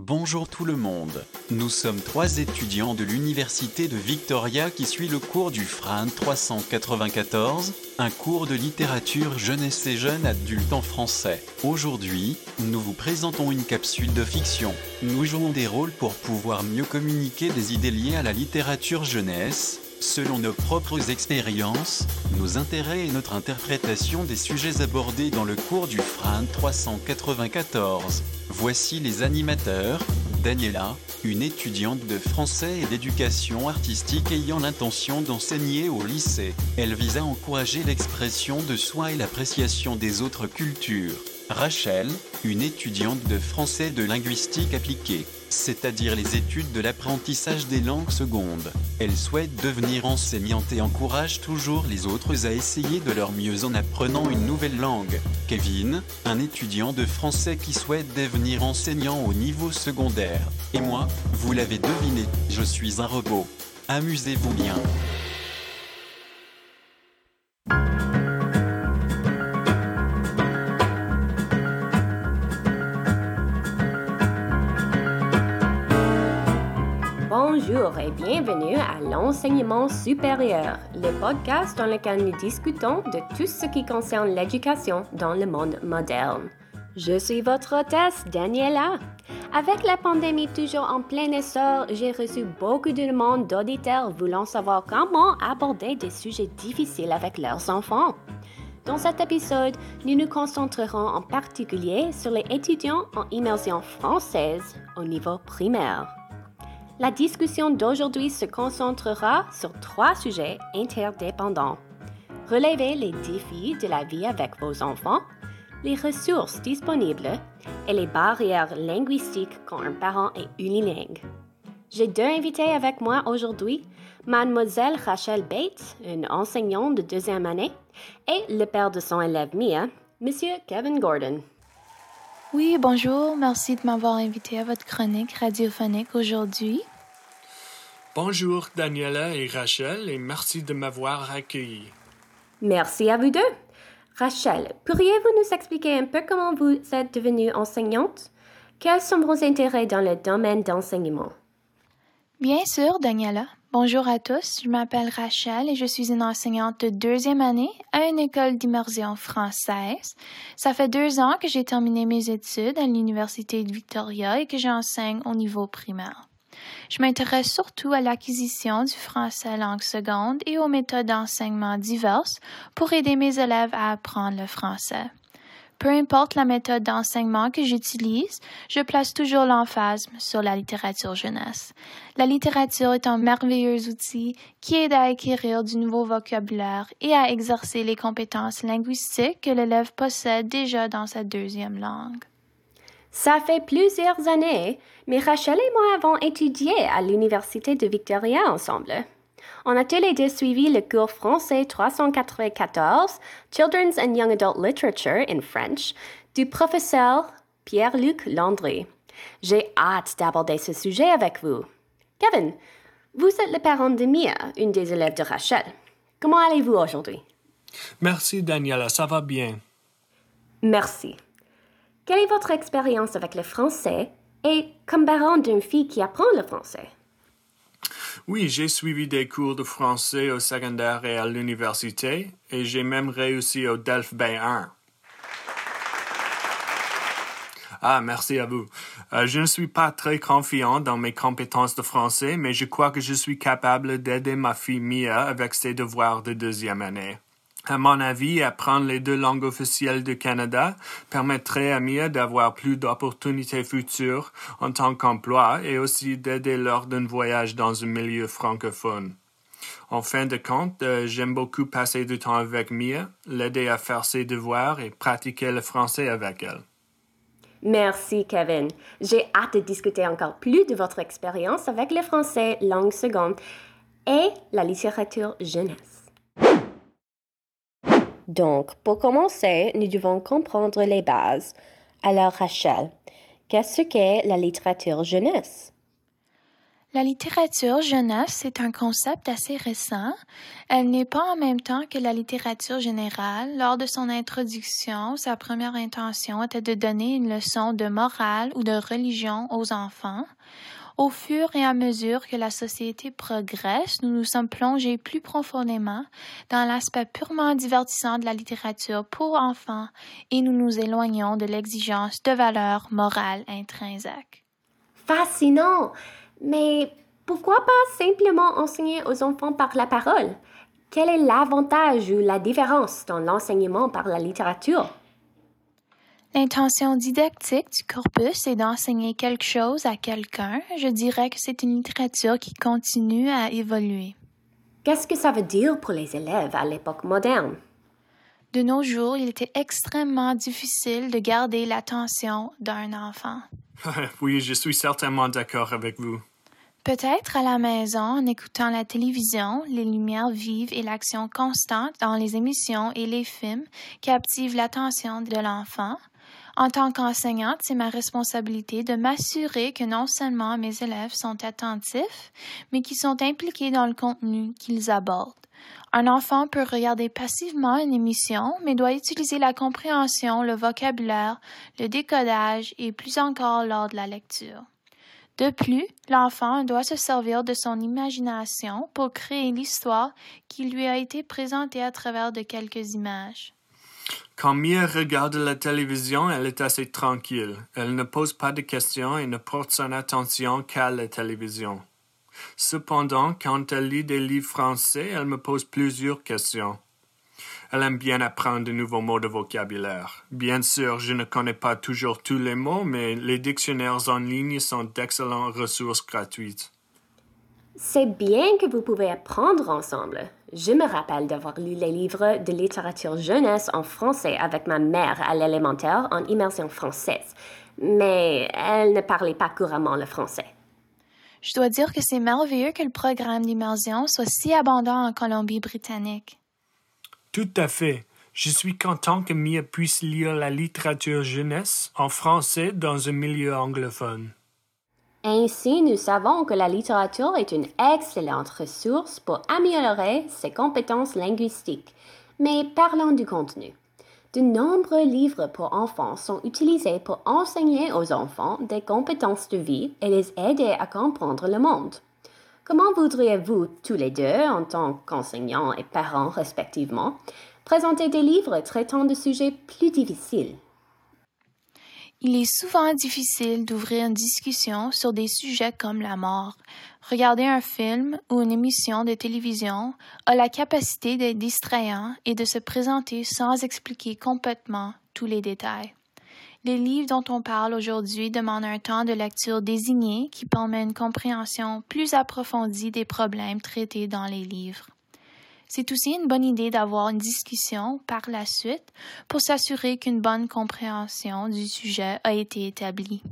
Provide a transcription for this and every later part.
Bonjour tout le monde. Nous sommes trois étudiants de l'Université de Victoria qui suit le cours du FRAN 394, un cours de littérature jeunesse et jeunes adultes en français. Aujourd'hui, nous vous présentons une capsule de fiction. Nous jouons des rôles pour pouvoir mieux communiquer des idées liées à la littérature jeunesse, selon nos propres expériences, nos intérêts et notre interprétation des sujets abordés dans le cours du FRAN 394. Voici les animateurs. Daniela, une étudiante de français et d'éducation artistique ayant l'intention d'enseigner au lycée. Elle vise à encourager l'expression de soi et l'appréciation des autres cultures. Rachel, une étudiante de français de linguistique appliquée, c'est-à-dire les études de l'apprentissage des langues secondes. Elle souhaite devenir enseignante et encourage toujours les autres à essayer de leur mieux en apprenant une nouvelle langue. Kevin, un étudiant de français qui souhaite devenir enseignant au niveau secondaire. Et moi, vous l'avez deviné, je suis un robot. Amusez-vous bien. Bonjour et bienvenue à l'enseignement supérieur, le podcast dans lequel nous discutons de tout ce qui concerne l'éducation dans le monde moderne. Je suis votre hôtesse, Daniela. Avec la pandémie toujours en plein essor, j'ai reçu beaucoup de demandes d'auditeurs voulant savoir comment aborder des sujets difficiles avec leurs enfants. Dans cet épisode, nous nous concentrerons en particulier sur les étudiants en immersion française au niveau primaire. La discussion d'aujourd'hui se concentrera sur trois sujets interdépendants. Relever les défis de la vie avec vos enfants, les ressources disponibles et les barrières linguistiques quand un parent est unilingue. J'ai deux invités avec moi aujourd'hui, mademoiselle Rachel Bates, une enseignante de deuxième année, et le père de son élève Mia, monsieur Kevin Gordon. Oui, bonjour. Merci de m'avoir invité à votre chronique radiophonique aujourd'hui. Bonjour Daniela et Rachel et merci de m'avoir accueilli. Merci à vous deux. Rachel, pourriez-vous nous expliquer un peu comment vous êtes devenue enseignante? Quels sont vos intérêts dans le domaine d'enseignement? Bien sûr, Daniela. Bonjour à tous, je m'appelle Rachel et je suis une enseignante de deuxième année à une école d'immersion française. Ça fait deux ans que j'ai terminé mes études à l'Université de Victoria et que j'enseigne au niveau primaire. Je m'intéresse surtout à l'acquisition du français langue seconde et aux méthodes d'enseignement diverses pour aider mes élèves à apprendre le français. Peu importe la méthode d'enseignement que j'utilise, je place toujours l'emphase sur la littérature jeunesse. La littérature est un merveilleux outil qui aide à acquérir du nouveau vocabulaire et à exercer les compétences linguistiques que l'élève possède déjà dans sa deuxième langue. Ça fait plusieurs années, mais Rachel et moi avons étudié à l'Université de Victoria ensemble. On a tous les deux suivi le cours français 394, Children's and Young Adult Literature in French, du professeur Pierre-Luc Landry. J'ai hâte d'aborder ce sujet avec vous. Kevin, vous êtes le parent de Mia, une des élèves de Rachel. Comment allez-vous aujourd'hui? Merci Daniela, ça va bien. Merci. Quelle est votre expérience avec le français et comme parent d'une fille qui apprend le français? Oui, j'ai suivi des cours de français au secondaire et à l'université, et j'ai même réussi au DELF B1. Ah, merci à vous. Euh, je ne suis pas très confiant dans mes compétences de français, mais je crois que je suis capable d'aider ma fille Mia avec ses devoirs de deuxième année. À mon avis, apprendre les deux langues officielles du Canada permettrait à Mia d'avoir plus d'opportunités futures en tant qu'emploi et aussi d'aider lors d'un voyage dans un milieu francophone. En fin de compte, euh, j'aime beaucoup passer du temps avec Mia, l'aider à faire ses devoirs et pratiquer le français avec elle. Merci, Kevin. J'ai hâte de discuter encore plus de votre expérience avec le français langue seconde et la littérature jeunesse. Donc, pour commencer, nous devons comprendre les bases. Alors, Rachel, qu'est-ce qu'est la littérature jeunesse? La littérature jeunesse est un concept assez récent. Elle n'est pas en même temps que la littérature générale. Lors de son introduction, sa première intention était de donner une leçon de morale ou de religion aux enfants. Au fur et à mesure que la société progresse, nous nous sommes plongés plus profondément dans l'aspect purement divertissant de la littérature pour enfants et nous nous éloignons de l'exigence de valeurs morales intrinsèques. Fascinant! Mais pourquoi pas simplement enseigner aux enfants par la parole? Quel est l'avantage ou la différence dans l'enseignement par la littérature? L'intention didactique du corpus est d'enseigner quelque chose à quelqu'un. Je dirais que c'est une littérature qui continue à évoluer. Qu'est-ce que ça veut dire pour les élèves à l'époque moderne? De nos jours, il était extrêmement difficile de garder l'attention d'un enfant. oui, je suis certainement d'accord avec vous. Peut-être à la maison, en écoutant la télévision, les lumières vives et l'action constante dans les émissions et les films captivent l'attention de l'enfant. En tant qu'enseignante, c'est ma responsabilité de m'assurer que non seulement mes élèves sont attentifs, mais qu'ils sont impliqués dans le contenu qu'ils abordent. Un enfant peut regarder passivement une émission, mais doit utiliser la compréhension, le vocabulaire, le décodage et plus encore lors de la lecture. De plus, l'enfant doit se servir de son imagination pour créer l'histoire qui lui a été présentée à travers de quelques images. Quand Mia regarde la télévision, elle est assez tranquille. Elle ne pose pas de questions et ne porte son attention qu'à la télévision. Cependant, quand elle lit des livres français, elle me pose plusieurs questions. Elle aime bien apprendre de nouveaux mots de vocabulaire. Bien sûr, je ne connais pas toujours tous les mots, mais les dictionnaires en ligne sont d'excellentes ressources gratuites. C'est bien que vous pouvez apprendre ensemble. Je me rappelle d'avoir lu les livres de littérature jeunesse en français avec ma mère à l'élémentaire en immersion française, mais elle ne parlait pas couramment le français. Je dois dire que c'est merveilleux que le programme d'immersion soit si abondant en Colombie-Britannique. Tout à fait. Je suis content que Mia puisse lire la littérature jeunesse en français dans un milieu anglophone. Ainsi, nous savons que la littérature est une excellente ressource pour améliorer ses compétences linguistiques. Mais parlons du contenu. De nombreux livres pour enfants sont utilisés pour enseigner aux enfants des compétences de vie et les aider à comprendre le monde. Comment voudriez-vous, tous les deux, en tant qu'enseignants et parents respectivement, présenter des livres traitant de sujets plus difficiles? Il est souvent difficile d'ouvrir une discussion sur des sujets comme la mort. Regarder un film ou une émission de télévision a la capacité d'être distrayant et de se présenter sans expliquer complètement tous les détails. Les livres dont on parle aujourd'hui demandent un temps de lecture désigné qui permet une compréhension plus approfondie des problèmes traités dans les livres. C'est aussi une bonne idée d'avoir une discussion par la suite pour s'assurer qu'une bonne compréhension du sujet a été établie.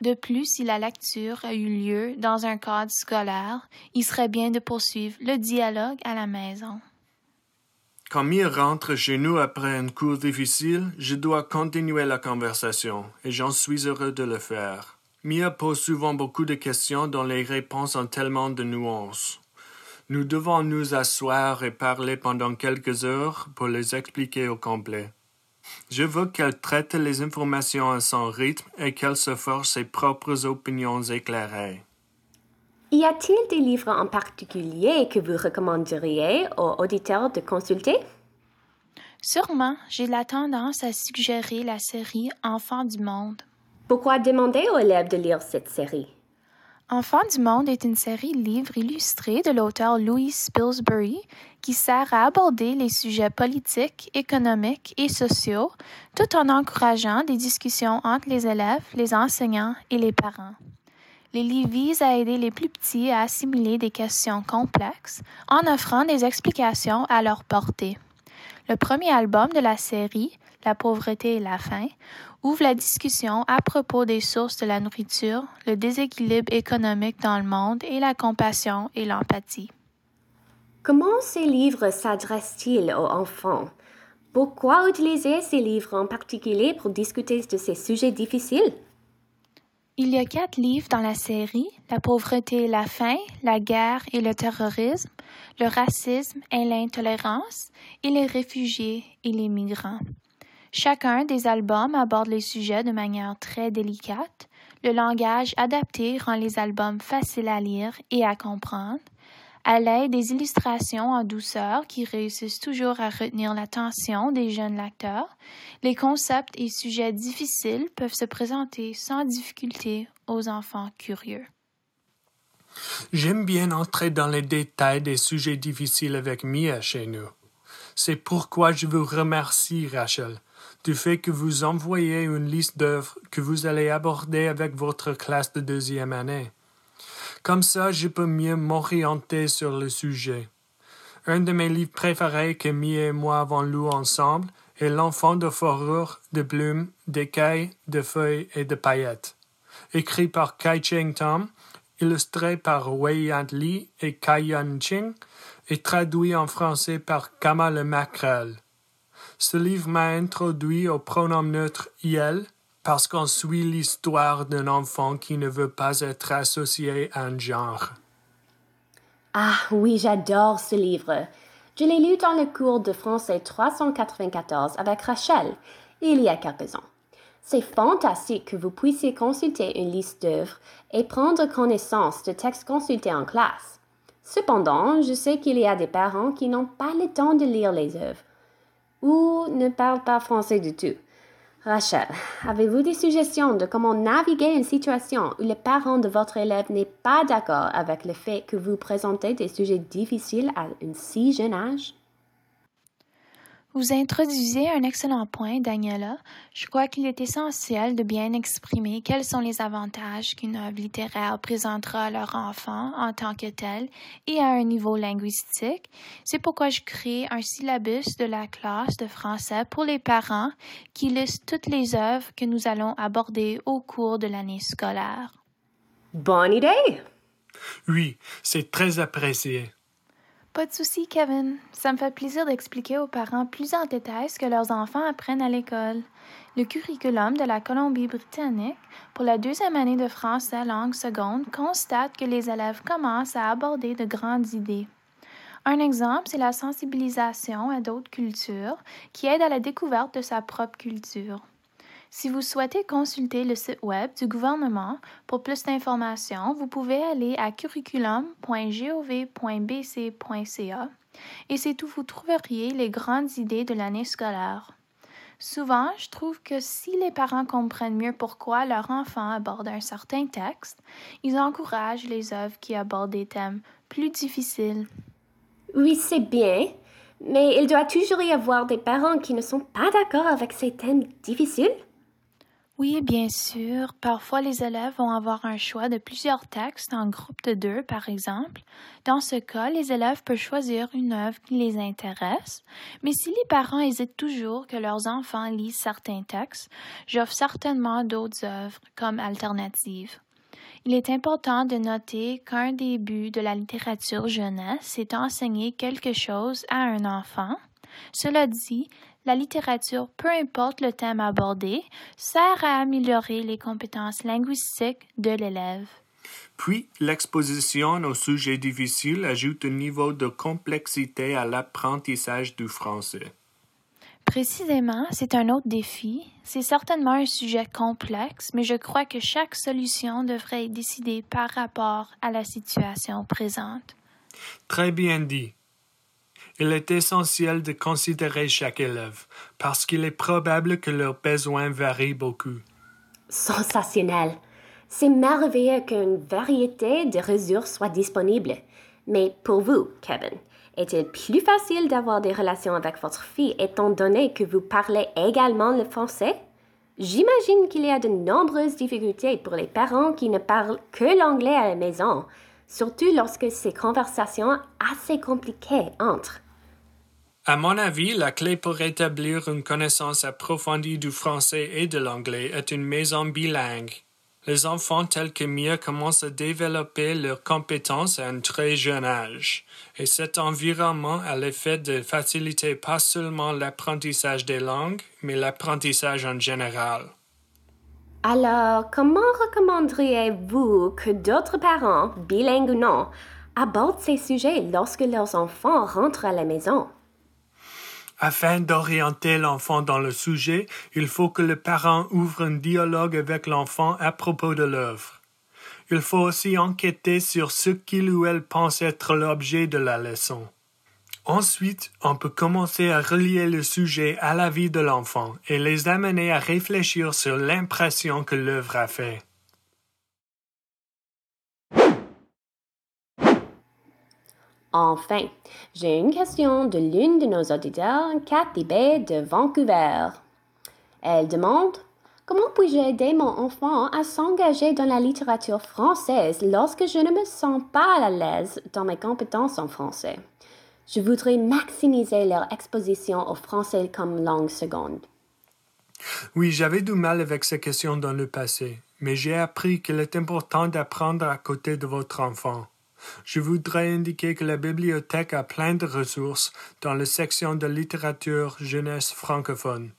De plus, si la lecture a eu lieu dans un cadre scolaire, il serait bien de poursuivre le dialogue à la maison. Quand Mia rentre chez nous après un cours difficile, je dois continuer la conversation, et j'en suis heureux de le faire. Mia pose souvent beaucoup de questions dont les réponses ont tellement de nuances. Nous devons nous asseoir et parler pendant quelques heures pour les expliquer au complet. Je veux qu'elle traite les informations à son rythme et qu'elle se force ses propres opinions éclairées. Y a-t-il des livres en particulier que vous recommanderiez aux auditeurs de consulter? Sûrement, j'ai la tendance à suggérer la série Enfants du monde. Pourquoi demander aux élèves de lire cette série? Enfants du monde est une série de livres illustrés de l'auteur Louis Pillsbury qui sert à aborder les sujets politiques, économiques et sociaux tout en encourageant des discussions entre les élèves, les enseignants et les parents. Les livres visent à aider les plus petits à assimiler des questions complexes en offrant des explications à leur portée. Le premier album de la série, La pauvreté et la faim, ouvre la discussion à propos des sources de la nourriture, le déséquilibre économique dans le monde et la compassion et l'empathie. Comment ces livres s'adressent-ils aux enfants? Pourquoi utiliser ces livres en particulier pour discuter de ces sujets difficiles? Il y a quatre livres dans la série La pauvreté et la faim, la guerre et le terrorisme, le racisme et l'intolérance, et les réfugiés et les migrants. Chacun des albums aborde les sujets de manière très délicate. Le langage adapté rend les albums faciles à lire et à comprendre. À l'aide des illustrations en douceur qui réussissent toujours à retenir l'attention des jeunes lecteurs, les concepts et sujets difficiles peuvent se présenter sans difficulté aux enfants curieux. J'aime bien entrer dans les détails des sujets difficiles avec Mia chez nous. C'est pourquoi je vous remercie, Rachel, du fait que vous envoyez une liste d'œuvres que vous allez aborder avec votre classe de deuxième année. Comme ça, je peux mieux m'orienter sur le sujet. Un de mes livres préférés que Mia et moi avons lu ensemble est L'enfant de fourrure, de plumes, d'écailles, de feuilles et de paillettes. Écrit par Kai Cheng Tom, illustré par Wei Yan Li et Kai Yan Ching, et traduit en français par Kamal Macrel. Ce livre m'a introduit au pronom neutre il parce qu'on suit l'histoire d'un enfant qui ne veut pas être associé à un genre. Ah oui, j'adore ce livre. Je l'ai lu dans le cours de français 394 avec Rachel il y a quelques ans. C'est fantastique que vous puissiez consulter une liste d'œuvres et prendre connaissance de textes consultés en classe. Cependant, je sais qu'il y a des parents qui n'ont pas le temps de lire les œuvres ou ne parlent pas français du tout. Rachel, avez-vous des suggestions de comment naviguer une situation où le parent de votre élève n'est pas d'accord avec le fait que vous présentez des sujets difficiles à un si jeune âge? Vous introduisez un excellent point, Daniela. Je crois qu'il est essentiel de bien exprimer quels sont les avantages qu'une œuvre littéraire présentera à leur enfant en tant que tel et à un niveau linguistique. C'est pourquoi je crée un syllabus de la classe de français pour les parents qui liste toutes les œuvres que nous allons aborder au cours de l'année scolaire. Bonne idée! Oui, c'est très apprécié. Pas de souci, Kevin. Ça me fait plaisir d'expliquer aux parents plus en détail ce que leurs enfants apprennent à l'école. Le curriculum de la Colombie-Britannique pour la deuxième année de français langue seconde constate que les élèves commencent à aborder de grandes idées. Un exemple, c'est la sensibilisation à d'autres cultures qui aide à la découverte de sa propre culture. Si vous souhaitez consulter le site web du gouvernement pour plus d'informations, vous pouvez aller à curriculum.gov.bc.ca et c'est où vous trouveriez les grandes idées de l'année scolaire. Souvent, je trouve que si les parents comprennent mieux pourquoi leur enfant aborde un certain texte, ils encouragent les œuvres qui abordent des thèmes plus difficiles. Oui, c'est bien, mais il doit toujours y avoir des parents qui ne sont pas d'accord avec ces thèmes difficiles. Oui, bien sûr. Parfois, les élèves vont avoir un choix de plusieurs textes en groupe de deux, par exemple. Dans ce cas, les élèves peuvent choisir une œuvre qui les intéresse. Mais si les parents hésitent toujours que leurs enfants lisent certains textes, j'offre certainement d'autres œuvres comme alternative. Il est important de noter qu'un des buts de la littérature jeunesse, c'est d'enseigner quelque chose à un enfant. Cela dit, la littérature, peu importe le thème abordé, sert à améliorer les compétences linguistiques de l'élève. Puis, l'exposition aux sujets difficiles ajoute un niveau de complexité à l'apprentissage du français. Précisément, c'est un autre défi. C'est certainement un sujet complexe, mais je crois que chaque solution devrait être décidée par rapport à la situation présente. Très bien dit. Il est essentiel de considérer chaque élève, parce qu'il est probable que leurs besoins varient beaucoup. Sensationnel. C'est merveilleux qu'une variété de ressources soit disponible. Mais pour vous, Kevin, est-il plus facile d'avoir des relations avec votre fille étant donné que vous parlez également le français? J'imagine qu'il y a de nombreuses difficultés pour les parents qui ne parlent que l'anglais à la maison, surtout lorsque ces conversations assez compliquées entrent. À mon avis, la clé pour établir une connaissance approfondie du français et de l'anglais est une maison bilingue. Les enfants tels que Mia commencent à développer leurs compétences à un très jeune âge, et cet environnement a l'effet de faciliter pas seulement l'apprentissage des langues, mais l'apprentissage en général. Alors, comment recommanderiez-vous que d'autres parents, bilingues ou non, abordent ces sujets lorsque leurs enfants rentrent à la maison? Afin d'orienter l'enfant dans le sujet, il faut que le parent ouvre un dialogue avec l'enfant à propos de l'œuvre. Il faut aussi enquêter sur ce qu'il ou elle pense être l'objet de la leçon. Ensuite, on peut commencer à relier le sujet à la vie de l'enfant et les amener à réfléchir sur l'impression que l'œuvre a fait. Enfin, j'ai une question de l'une de nos auditeurs, Cathy Bay de Vancouver. Elle demande Comment puis-je aider mon enfant à s'engager dans la littérature française lorsque je ne me sens pas à l'aise dans mes compétences en français? Je voudrais maximiser leur exposition au français comme langue seconde. Oui, j'avais du mal avec ces questions dans le passé, mais j'ai appris qu'il est important d'apprendre à côté de votre enfant. Je voudrais indiquer que la bibliothèque a plein de ressources dans la section de littérature jeunesse francophone.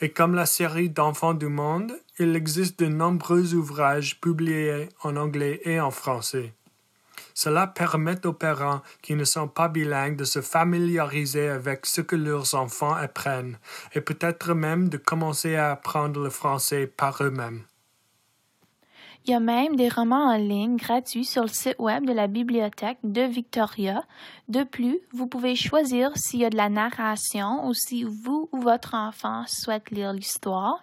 Et comme la série d'Enfants du monde, il existe de nombreux ouvrages publiés en anglais et en français. Cela permet aux parents qui ne sont pas bilingues de se familiariser avec ce que leurs enfants apprennent et peut-être même de commencer à apprendre le français par eux-mêmes. Il y a même des romans en ligne gratuits sur le site web de la bibliothèque de Victoria. De plus, vous pouvez choisir s'il y a de la narration ou si vous ou votre enfant souhaite lire l'histoire.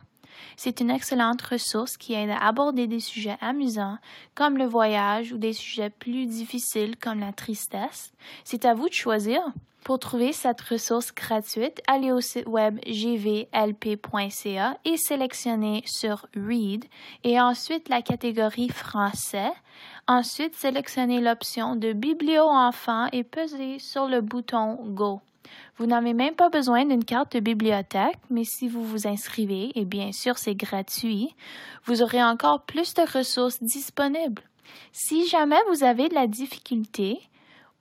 C'est une excellente ressource qui aide à aborder des sujets amusants comme le voyage ou des sujets plus difficiles comme la tristesse. C'est à vous de choisir. Pour trouver cette ressource gratuite, allez au site web gvlp.ca et sélectionnez sur Read et ensuite la catégorie Français. Ensuite, sélectionnez l'option de Biblio enfant et pesez sur le bouton Go. Vous n'avez même pas besoin d'une carte de bibliothèque, mais si vous vous inscrivez, et bien sûr c'est gratuit, vous aurez encore plus de ressources disponibles. Si jamais vous avez de la difficulté,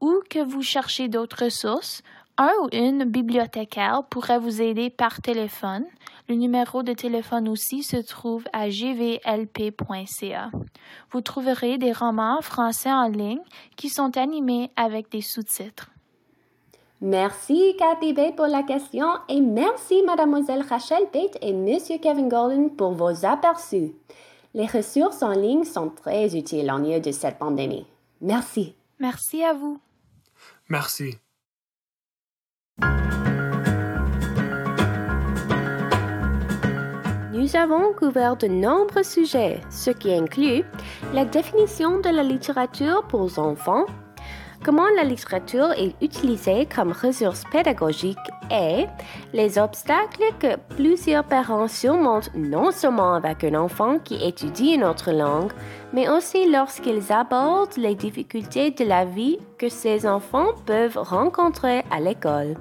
ou que vous cherchez d'autres ressources, un ou une bibliothécaire pourrait vous aider par téléphone. Le numéro de téléphone aussi se trouve à gvlp.ca. Vous trouverez des romans français en ligne qui sont animés avec des sous-titres. Merci Cathy Bay pour la question et merci Mademoiselle Rachel Bate et Monsieur Kevin Golden pour vos aperçus. Les ressources en ligne sont très utiles en lieu de cette pandémie. Merci. Merci à vous. Merci. Nous avons couvert de nombreux sujets, ce qui inclut la définition de la littérature pour enfants, comment la littérature est utilisée comme ressource pédagogique et les obstacles que plusieurs parents surmontent non seulement avec un enfant qui étudie une autre langue, mais aussi lorsqu'ils abordent les difficultés de la vie que ces enfants peuvent rencontrer à l'école.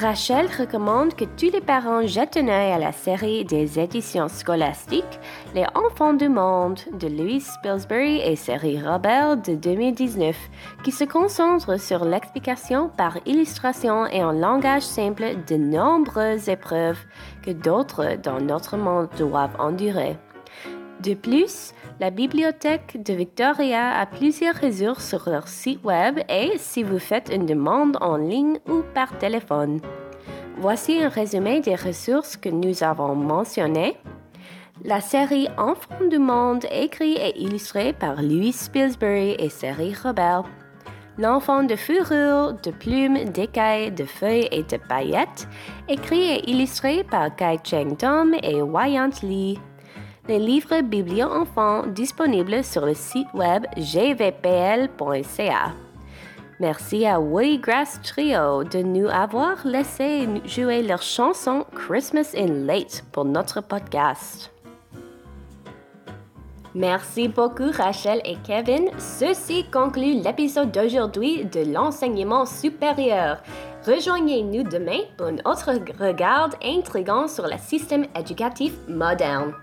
Rachel recommande que tous les parents jettent un œil à la série des éditions scolastiques Les Enfants du Monde de Louis Spilsbury et série Robert de 2019, qui se concentre sur l'explication par illustration et en langage simple de nombreuses épreuves que d'autres dans notre monde doivent endurer. De plus, la bibliothèque de Victoria a plusieurs ressources sur leur site web et si vous faites une demande en ligne ou par téléphone. Voici un résumé des ressources que nous avons mentionnées. La série Enfants du monde, écrite et illustrée par Louis Spilsbury et Série Robert. L'enfant de fourrure, de plumes, d'écailles, de feuilles et de paillettes, écrit et illustré par Kai Cheng Tom et Wayant Lee les livres Biblio Enfants disponibles sur le site web gvpl.ca. Merci à Woody Grass Trio de nous avoir laissé jouer leur chanson Christmas in Late pour notre podcast. Merci beaucoup Rachel et Kevin. Ceci conclut l'épisode d'aujourd'hui de l'enseignement supérieur. Rejoignez-nous demain pour un autre regard intrigant sur le système éducatif moderne.